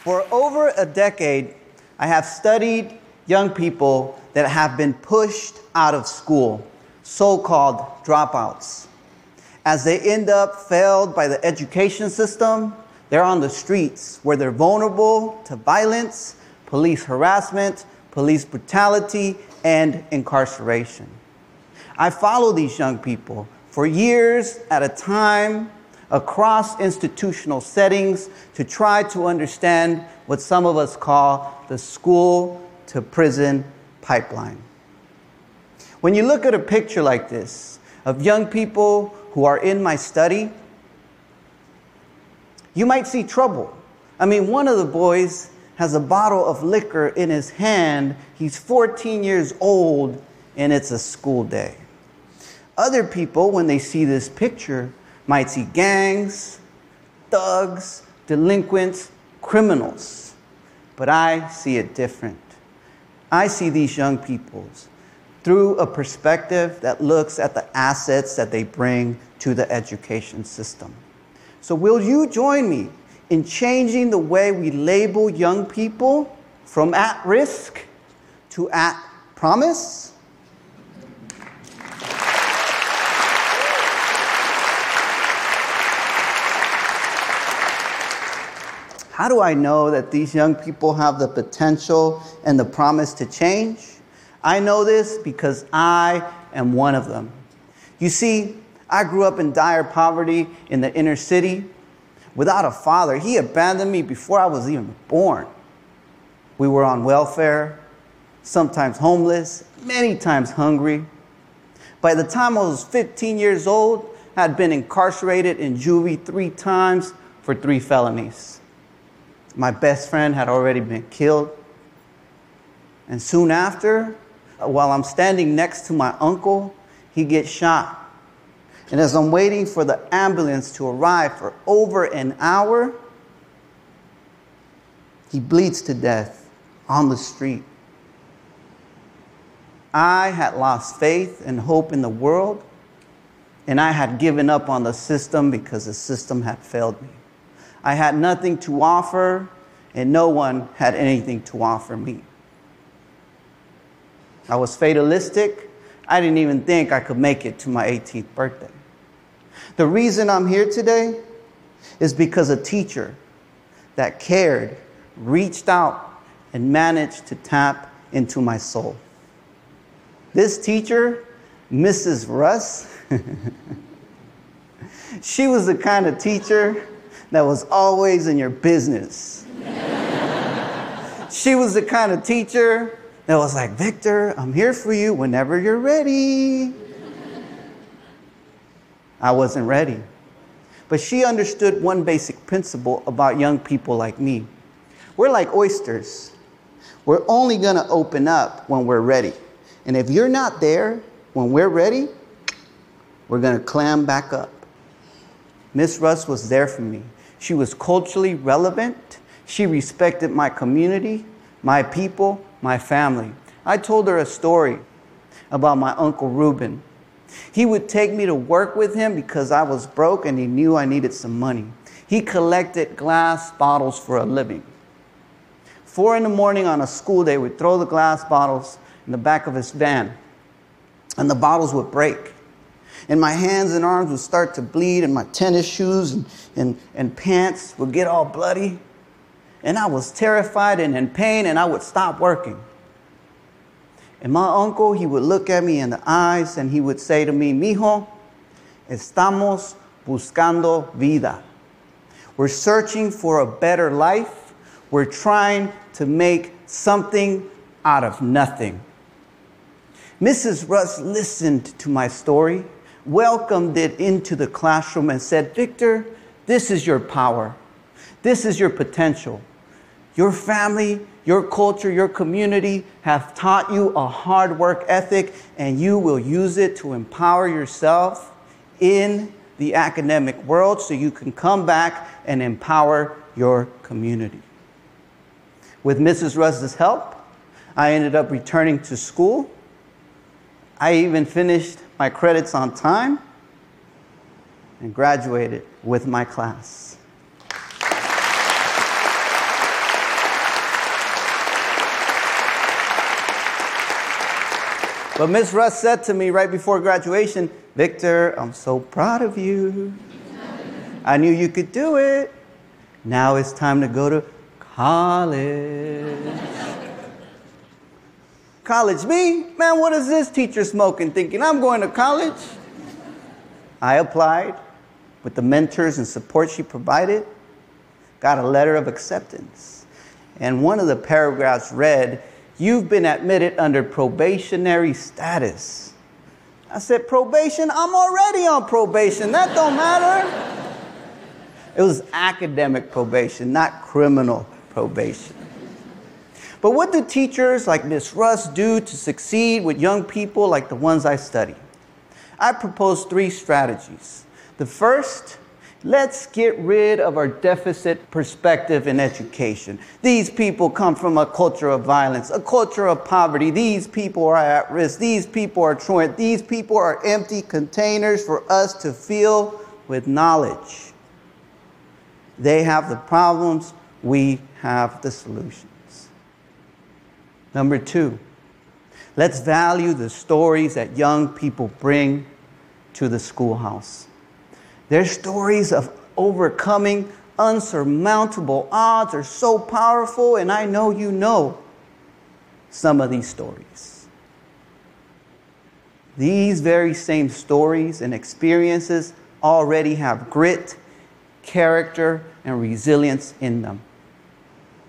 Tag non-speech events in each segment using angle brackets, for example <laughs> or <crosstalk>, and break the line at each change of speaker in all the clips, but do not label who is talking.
For over a decade, I have studied young people that have been pushed out of school, so called dropouts. As they end up failed by the education system, they're on the streets where they're vulnerable to violence, police harassment, police brutality, and incarceration. I follow these young people for years at a time across institutional settings to try to understand what some of us call the school to prison pipeline. When you look at a picture like this of young people who are in my study, you might see trouble. I mean, one of the boys has a bottle of liquor in his hand. He's 14 years old, and it's a school day. Other people, when they see this picture, might see gangs, thugs, delinquents, criminals. But I see it different. I see these young peoples through a perspective that looks at the assets that they bring to the education system. So, will you join me in changing the way we label young people from at risk to at promise? How do I know that these young people have the potential and the promise to change? I know this because I am one of them. You see, I grew up in dire poverty in the inner city without a father. He abandoned me before I was even born. We were on welfare, sometimes homeless, many times hungry. By the time I was 15 years old, I had been incarcerated in juvie three times for three felonies. My best friend had already been killed. And soon after, uh, while I'm standing next to my uncle, he gets shot. And as I'm waiting for the ambulance to arrive for over an hour, he bleeds to death on the street. I had lost faith and hope in the world, and I had given up on the system because the system had failed me. I had nothing to offer, and no one had anything to offer me. I was fatalistic. I didn't even think I could make it to my 18th birthday. The reason I'm here today is because a teacher that cared reached out and managed to tap into my soul. This teacher, Mrs. Russ, <laughs> she was the kind of teacher that was always in your business. she was the kind of teacher that was like, Victor, I'm here for you whenever you're ready. I wasn't ready. But she understood one basic principle about young people like me. We're like oysters. We're only going to open up when we're ready. And if you're not there when we're ready, we're going to clam back up. Miss Russ was there for me. She was culturally relevant. She respected my community, my people, my family. I told her a story about my Uncle Reuben. He would take me to work with him because I was broke and he knew I needed some money. He collected glass bottles for a living. Four in the morning on a school day, we'd throw the glass bottles in the back of his van, and the bottles would break and my hands and arms would start to bleed, and my tennis shoes and, and, and pants would get all bloody. And I was terrified and in pain, and I would stop working. And my uncle, he would look at me in the eyes and he would say to me, Mijo, estamos buscando vida. We're searching for a better life. We're trying to make something out of nothing. Mrs. Russ listened to my story welcomed it into the classroom and said, Victor, this is your power. This is your potential. Your family, your culture, your community have taught you a hard work ethic, and you will use it to empower yourself in the academic world so you can come back and empower your community. With Mrs. Russ's help, I ended up returning to school. I even finished my credits on time, and graduated with my class. But Miss Russ said to me right before graduation, Victor, I'm so proud of you. I knew you could do it. Now it's time to go to college college, me? Man, what is this teacher smoking thinking I'm going to college? I applied with the mentors and support she provided, got a letter of acceptance. And one of the paragraphs read, You've been admitted under probationary status. I said, Probation? I'm already on probation. That don't matter. It was academic probation, not criminal probation. But what do teachers like Miss Russ do to succeed with young people like the ones I study? I propose three strategies. The first Let's get rid of our deficit perspective in education. These people come from a culture of violence, a culture of poverty. These people are at risk. These people are truant. These people are empty containers for us to fill with knowledge. They have the problems, we have the solutions. Number two, let's value the stories that young people bring to the schoolhouse. Their stories of overcoming unsurmountable odds are so powerful, and I know you know some of these stories. These very same stories and experiences already have grit, character, and resilience in them.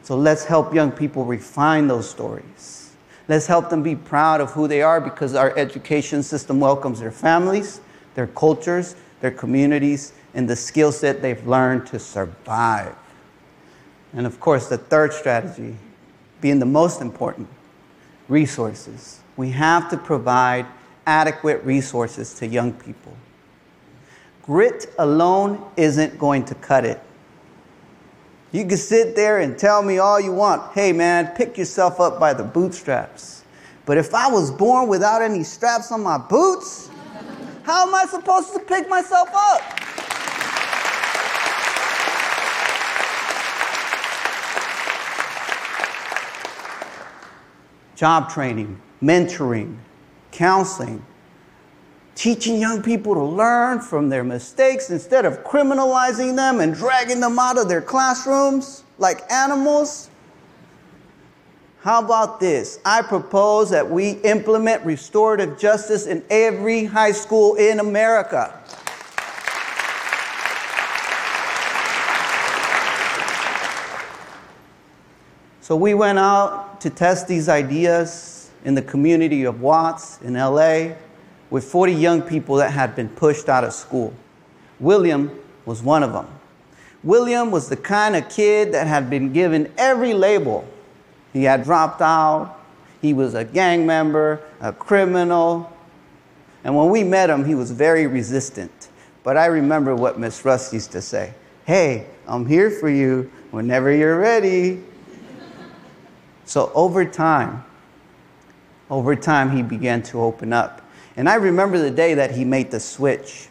So let's help young people refine those stories. Let's help them be proud of who they are because our education system welcomes their families, their cultures, their communities, and the skill set they've learned to survive. And of course, the third strategy, being the most important, resources. We have to provide adequate resources to young people. Grit alone isn't going to cut it. You can sit there and tell me all you want. Hey, man, pick yourself up by the bootstraps. But if I was born without any straps on my boots, how am I supposed to pick myself up? Job training, mentoring, counseling, teaching young people to learn from their mistakes instead of criminalizing them and dragging them out of their classrooms like animals. How about this? I propose that we implement restorative justice in every high school in America. So we went out to test these ideas in the community of Watts in LA with 40 young people that had been pushed out of school. William was one of them. William was the kind of kid that had been given every label he had dropped out. He was a gang member, a criminal. And when we met him, he was very resistant. But I remember what Miss Russ used to say Hey, I'm here for you whenever you're ready. so over time, over time, he began to open up. And I remember the day that he made the switch.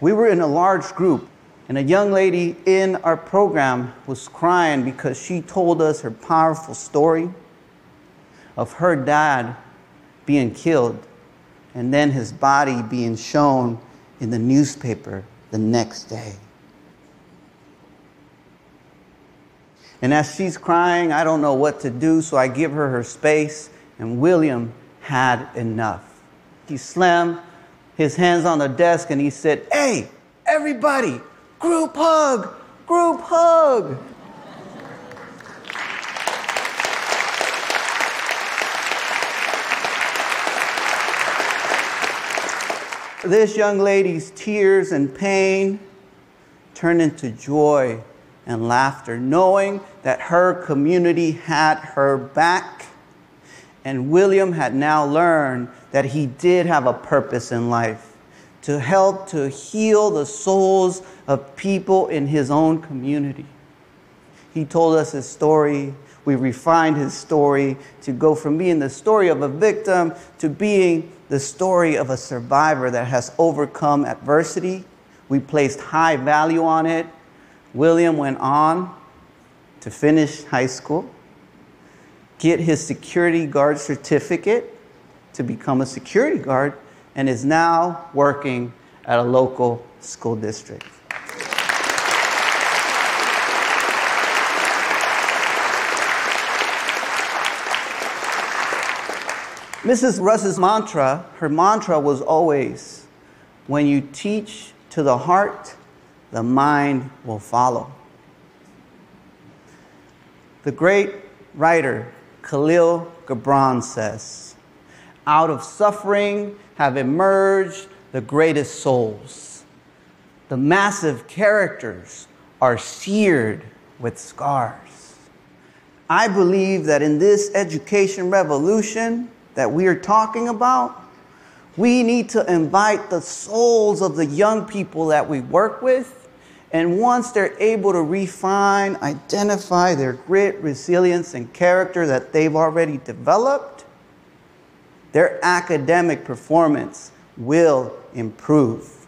We were in a large group, and a young lady in our program was crying because she told us her powerful story of her dad being killed and then his body being shown in the newspaper the next day. And as she's crying, I don't know what to do, so I give her her space, and William had enough. He slammed his hands on the desk and he said, Hey, everybody, Group hug! Group hug! This young lady's tears and pain turned into joy and laughter, knowing that her community had her back. And William had now learned that he did have a purpose in life to help to heal the souls of people in his own community. He told us his story. We refined his story to go from being the story of a victim to being the story of a survivor that has overcome adversity. We placed high value on it. William went on to finish high school, get his security guard certificate, to become a security guard and is now working at a local school district. Mrs. Russ's mantra, her mantra was always when you teach to the heart, the mind will follow. The great writer Kahlil Gibran says, Out of suffering have emerged the greatest souls. The massive characters are seared with scars. I believe that in this education revolution that we are talking about, we need to invite the souls of the young people that we work with. And once they're able to refine, identify their grit, resilience, and character that they've already developed, their academic performance will improve.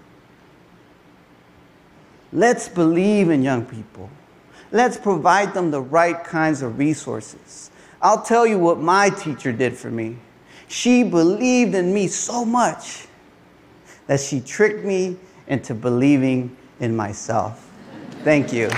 Let's believe in young people. Let's provide them the right kinds of resources. I'll tell you what my teacher did for me. She believed in me so much that she tricked me into believing in myself. Thank you.